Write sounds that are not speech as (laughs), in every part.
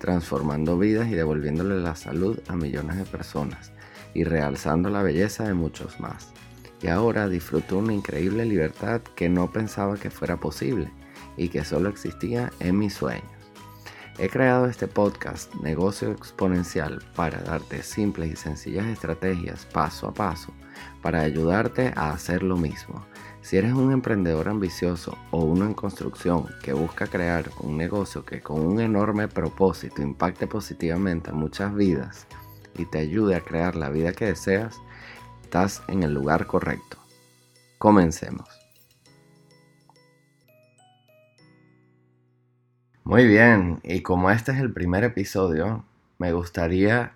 transformando vidas y devolviéndole la salud a millones de personas y realzando la belleza de muchos más. Y ahora disfruto una increíble libertad que no pensaba que fuera posible y que solo existía en mis sueños. He creado este podcast Negocio Exponencial para darte simples y sencillas estrategias paso a paso para ayudarte a hacer lo mismo si eres un emprendedor ambicioso o uno en construcción que busca crear un negocio que con un enorme propósito impacte positivamente a muchas vidas y te ayude a crear la vida que deseas, estás en el lugar correcto. Comencemos. Muy bien, y como este es el primer episodio, me gustaría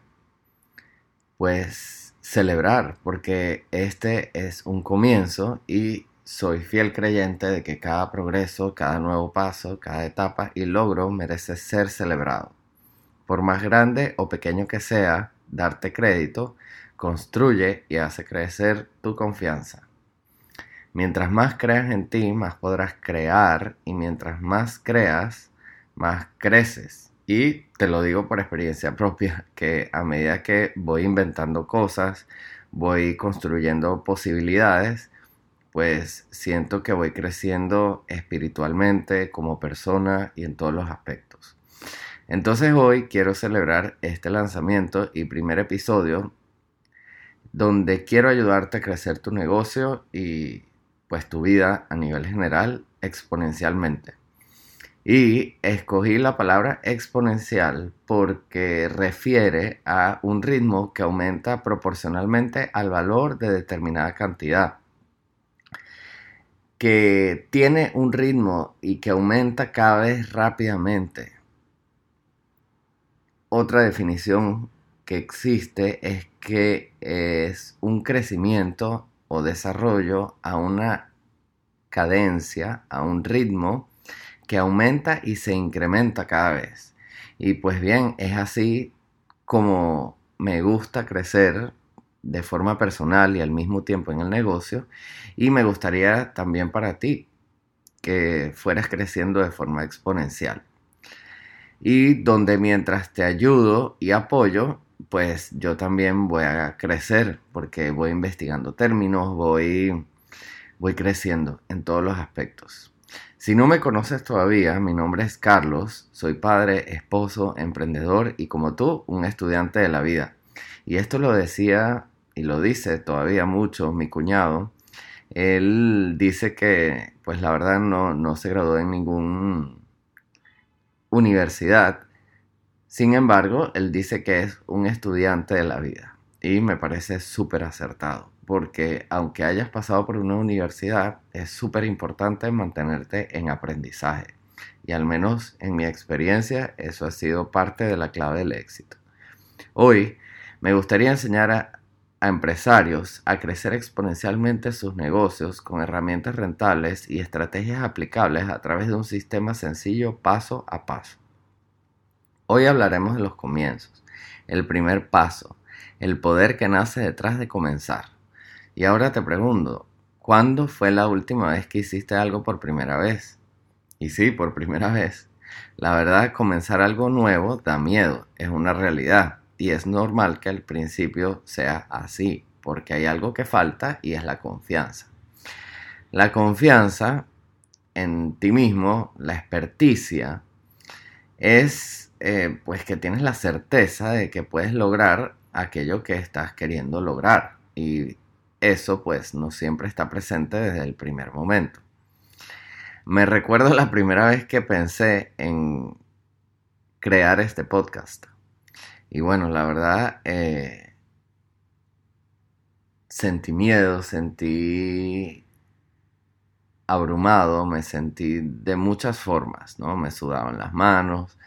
pues celebrar porque este es un comienzo y soy fiel creyente de que cada progreso, cada nuevo paso, cada etapa y logro merece ser celebrado. Por más grande o pequeño que sea, darte crédito construye y hace crecer tu confianza. Mientras más creas en ti, más podrás crear y mientras más creas, más creces. Y te lo digo por experiencia propia, que a medida que voy inventando cosas, voy construyendo posibilidades, pues siento que voy creciendo espiritualmente como persona y en todos los aspectos. Entonces hoy quiero celebrar este lanzamiento y primer episodio donde quiero ayudarte a crecer tu negocio y pues tu vida a nivel general exponencialmente. Y escogí la palabra exponencial porque refiere a un ritmo que aumenta proporcionalmente al valor de determinada cantidad que tiene un ritmo y que aumenta cada vez rápidamente. Otra definición que existe es que es un crecimiento o desarrollo a una cadencia, a un ritmo que aumenta y se incrementa cada vez. Y pues bien, es así como me gusta crecer de forma personal y al mismo tiempo en el negocio. Y me gustaría también para ti que fueras creciendo de forma exponencial. Y donde mientras te ayudo y apoyo, pues yo también voy a crecer porque voy investigando términos, voy, voy creciendo en todos los aspectos. Si no me conoces todavía, mi nombre es Carlos, soy padre, esposo, emprendedor y como tú, un estudiante de la vida. Y esto lo decía y lo dice todavía mucho mi cuñado, él dice que pues la verdad no, no se graduó en ninguna universidad. Sin embargo, él dice que es un estudiante de la vida y me parece súper acertado porque aunque hayas pasado por una universidad, es súper importante mantenerte en aprendizaje. Y al menos en mi experiencia, eso ha sido parte de la clave del éxito. Hoy me gustaría enseñar a, empresarios a crecer exponencialmente sus negocios con herramientas rentables y estrategias aplicables a través de un sistema sencillo paso a paso. Hoy hablaremos de los comienzos, el primer paso, el poder que nace detrás de comenzar. Y ahora te pregunto, ¿cuándo fue la última vez que hiciste algo por primera vez? Y sí, por primera vez. La verdad, comenzar algo nuevo da miedo, es una realidad y es normal que al principio sea así, porque hay algo que falta y es la confianza. La confianza en ti mismo, la experticia, es eh, pues que tienes la certeza de que puedes lograr aquello que estás queriendo lograr. Y eso pues no siempre está presente desde el primer momento. Me recuerdo la primera vez que pensé en crear este podcast. Y bueno, la verdad, eh, sentí miedo, sentí abrumado, me sentí de muchas formas, ¿no? Me sudaban las manos.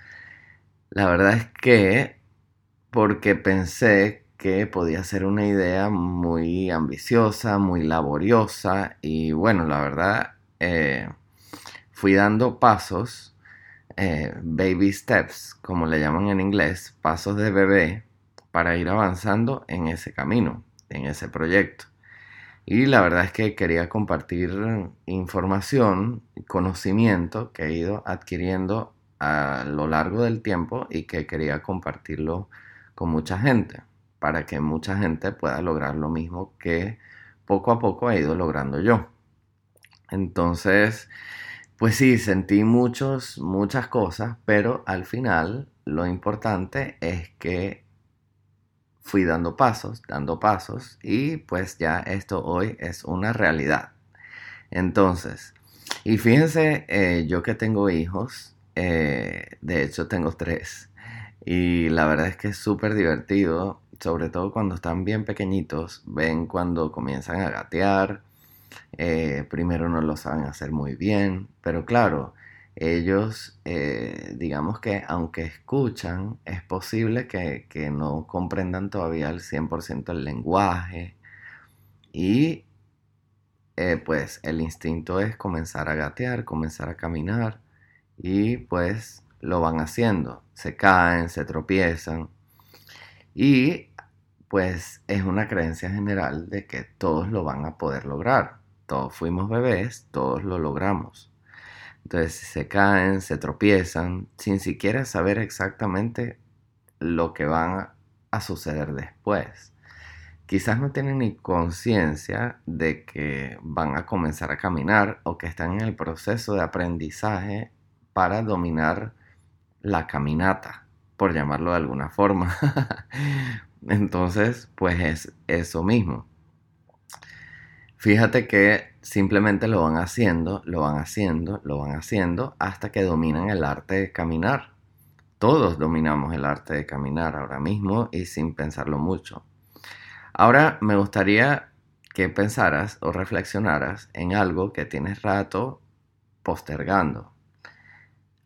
La verdad es que porque pensé que podía ser una idea muy ambiciosa, muy laboriosa y bueno, la verdad eh, fui dando pasos, eh, baby steps, como le llaman en inglés, pasos de bebé, para ir avanzando en ese camino, en ese proyecto. Y la verdad es que quería compartir información, conocimiento que he ido adquiriendo a lo largo del tiempo y que quería compartirlo con mucha gente para que mucha gente pueda lograr lo mismo que poco a poco he ido logrando yo. Entonces, pues sí, sentí muchos, muchas cosas, pero al final lo importante es que fui dando pasos, dando pasos y pues ya esto hoy es una realidad. Entonces, y fíjense, eh, yo que tengo hijos, eh, de hecho tengo tres, y la verdad es que es súper divertido sobre todo cuando están bien pequeñitos, ven cuando comienzan a gatear, eh, primero no lo saben hacer muy bien, pero claro, ellos, eh, digamos que aunque escuchan, es posible que, no comprendan todavía al 100% el lenguaje y eh, pues el instinto es comenzar a gatear, comenzar a caminar y pues lo van haciendo, se caen, se tropiezan y pues es una creencia general de que todos lo van a poder lograr. Todos fuimos bebés, todos lo logramos. Entonces se caen, se tropiezan, sin siquiera saber exactamente lo que van a suceder después. Quizás no tienen ni conciencia de que van a comenzar a caminar o que están en el proceso de aprendizaje para dominar la caminata por llamarlo de alguna forma. (laughs) Entonces, pues es eso mismo. Fíjate que simplemente lo van haciendo, lo van haciendo, lo van haciendo hasta que dominan el arte de caminar. Todos dominamos el arte de caminar ahora mismo y sin pensarlo mucho. Ahora me gustaría que pensaras o reflexionaras en algo que tienes rato postergando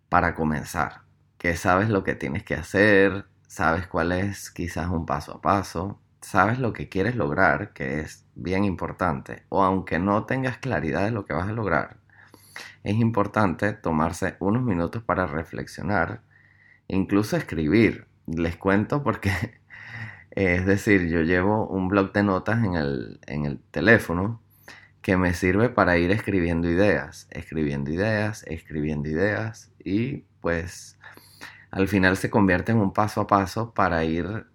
para comenzar que sabes lo que tienes que hacer, sabes cuál es quizás un paso a paso, sabes lo que quieres lograr, que es bien importante, o aunque no tengas claridad de lo que vas a lograr, es importante tomarse unos minutos para reflexionar, incluso escribir. Les cuento porque, (laughs) es decir, yo llevo un blog de notas en el, en el teléfono que me sirve para ir escribiendo ideas, escribiendo ideas, escribiendo ideas y pues al final se convierte en un paso a paso para ir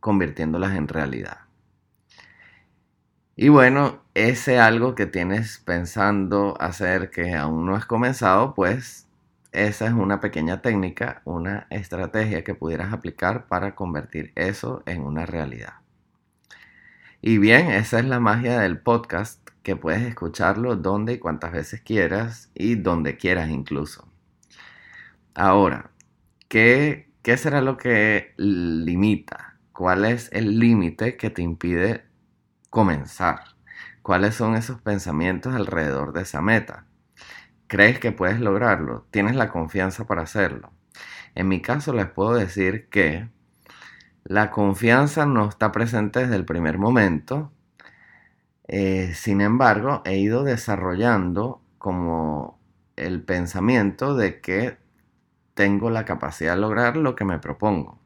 convirtiéndolas en realidad. Y bueno, ese algo que tienes pensando hacer que aún no has comenzado, pues esa es una pequeña técnica, una estrategia que pudieras aplicar para convertir eso en una realidad. Y bien, esa es la magia del podcast, que puedes escucharlo donde y cuantas veces quieras y donde quieras incluso. Ahora, ¿Qué, será lo que limita? ¿Cuál es el límite que te impide comenzar? ¿Cuáles son esos pensamientos alrededor de esa meta? ¿Crees que puedes lograrlo? ¿Tienes la confianza para hacerlo? En mi caso les puedo decir que la confianza no está presente desde el primer momento. Eh, sin embargo, he ido desarrollando como el pensamiento de que tengo la capacidad de lograr lo que me propongo.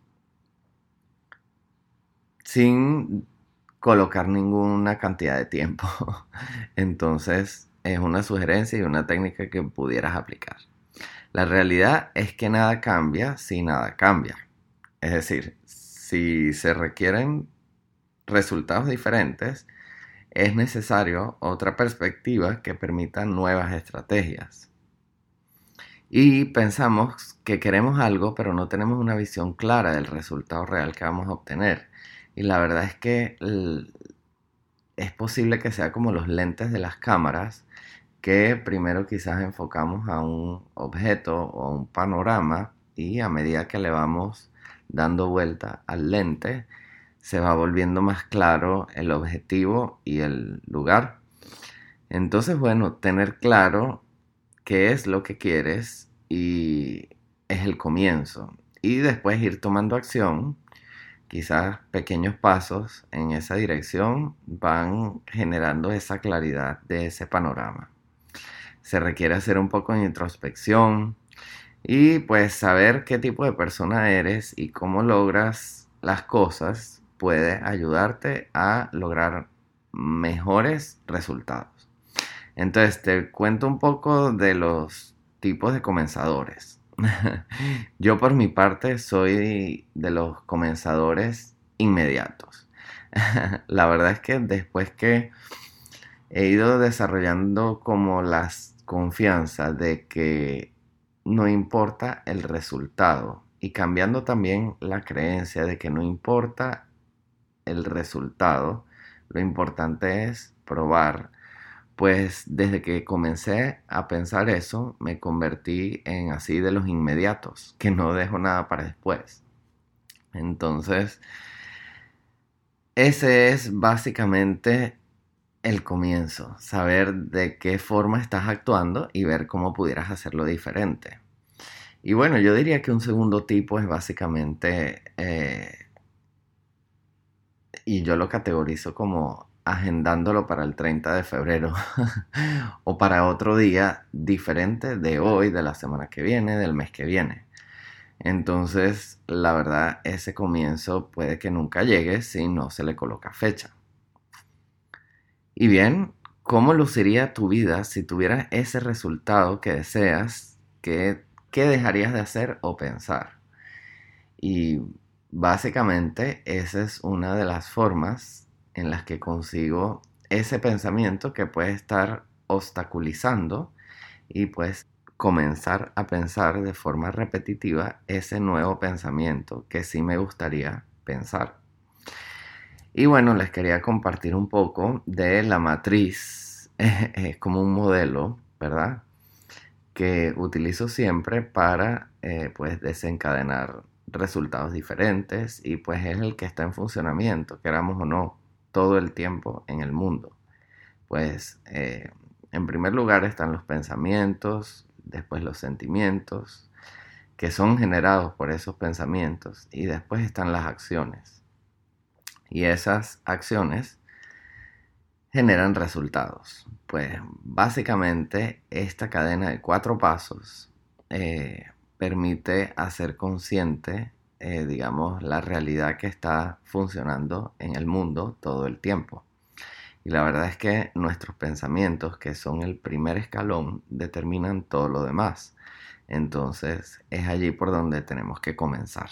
Sin colocar ninguna cantidad de tiempo. (laughs) Entonces es una sugerencia y una técnica que pudieras aplicar. La realidad es que nada cambia si nada cambia. Es decir, si se requieren resultados diferentes, es necesario otra perspectiva que permita nuevas estrategias y pensamos que queremos algo, pero no tenemos una visión clara del resultado real que vamos a obtener. Y la verdad es que es posible que sea como los lentes de las cámaras, que primero quizás enfocamos a un objeto o a un panorama y a medida que le vamos dando vuelta al lente, se va volviendo más claro el objetivo y el lugar. Entonces, bueno, tener claro qué es lo que quieres y es el comienzo. Y después ir tomando acción quizás pequeños pasos en esa dirección van generando esa claridad de ese panorama. Se requiere hacer un poco de introspección y pues saber qué tipo de persona eres y cómo logras las cosas puede ayudarte a lograr mejores resultados. Entonces te cuento un poco de los tipos de comenzadores. (laughs) Yo por mi parte soy de los comenzadores inmediatos. (laughs) La verdad es que después que he ido desarrollando como las confianzas de que no importa el resultado y cambiando también la creencia de que no importa el resultado, lo importante es probar. Pues desde que comencé a pensar eso, me convertí en así de los inmediatos, que no dejo nada para después. Entonces, ese es básicamente el comienzo, saber de qué forma estás actuando y ver cómo pudieras hacerlo diferente. Y bueno, yo diría que un segundo tipo es básicamente eh, y yo lo categorizo como agendándolo para el 30 de febrero (laughs) o para otro día diferente de hoy, de la semana que viene, del mes que viene. Entonces, la verdad, ese comienzo puede que nunca llegue si no se le coloca fecha. Y bien, ¿cómo luciría tu vida si tuvieras ese resultado que deseas? ¿Qué, qué dejarías de hacer o pensar? Y Básicamente, esa es una de las formas en las que consigo ese pensamiento que puede estar obstaculizando y pues comenzar a pensar de forma repetitiva ese nuevo pensamiento que sí me gustaría pensar. Y bueno, les quería compartir un poco de la matriz, es (laughs) como un modelo, ¿verdad? Que utilizo siempre para eh, pues desencadenar resultados diferentes y pues es el que está en funcionamiento, queramos o no, todo el tiempo en el mundo. Pues eh, en primer lugar están los pensamientos, después los sentimientos, que son generados por esos pensamientos, y después están las acciones. Y esas acciones generan resultados. Pues básicamente esta cadena de cuatro pasos eh, permite hacer consciente, eh, digamos, la realidad que está funcionando en el mundo todo el tiempo. Y la verdad es que nuestros pensamientos, que son el primer escalón, determinan todo lo demás. Entonces es allí por donde tenemos que comenzar.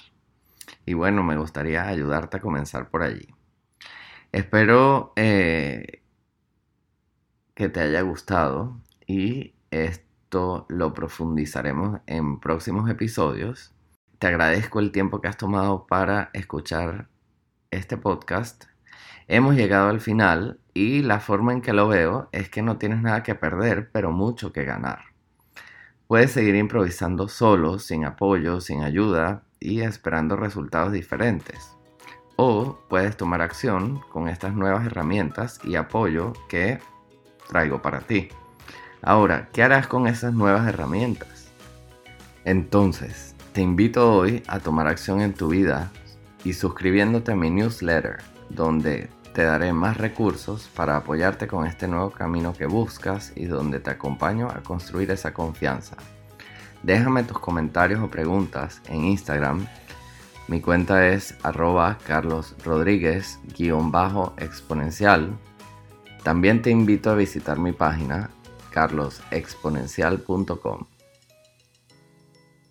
Y bueno, me gustaría ayudarte a comenzar por allí. Espero eh, que te haya gustado y lo profundizaremos en próximos episodios. Te agradezco el tiempo que has tomado para escuchar este podcast. Hemos llegado al final y la forma en que lo veo es que no tienes nada que perder, pero mucho que ganar. Puedes seguir improvisando solo, sin apoyo, sin ayuda y esperando resultados diferentes. O puedes tomar acción con estas nuevas herramientas y apoyo que traigo para ti. Ahora, ¿qué harás con esas nuevas herramientas? Entonces, te invito hoy a tomar acción en tu vida y suscribiéndote a mi newsletter, donde te daré más recursos para apoyarte con este nuevo camino que buscas y donde te acompaño a construir esa confianza. Déjame tus comentarios o preguntas en Instagram. Mi cuenta es arroba carlosrodríguez-exponencial. También te invito a visitar mi página carlosexponencial.com.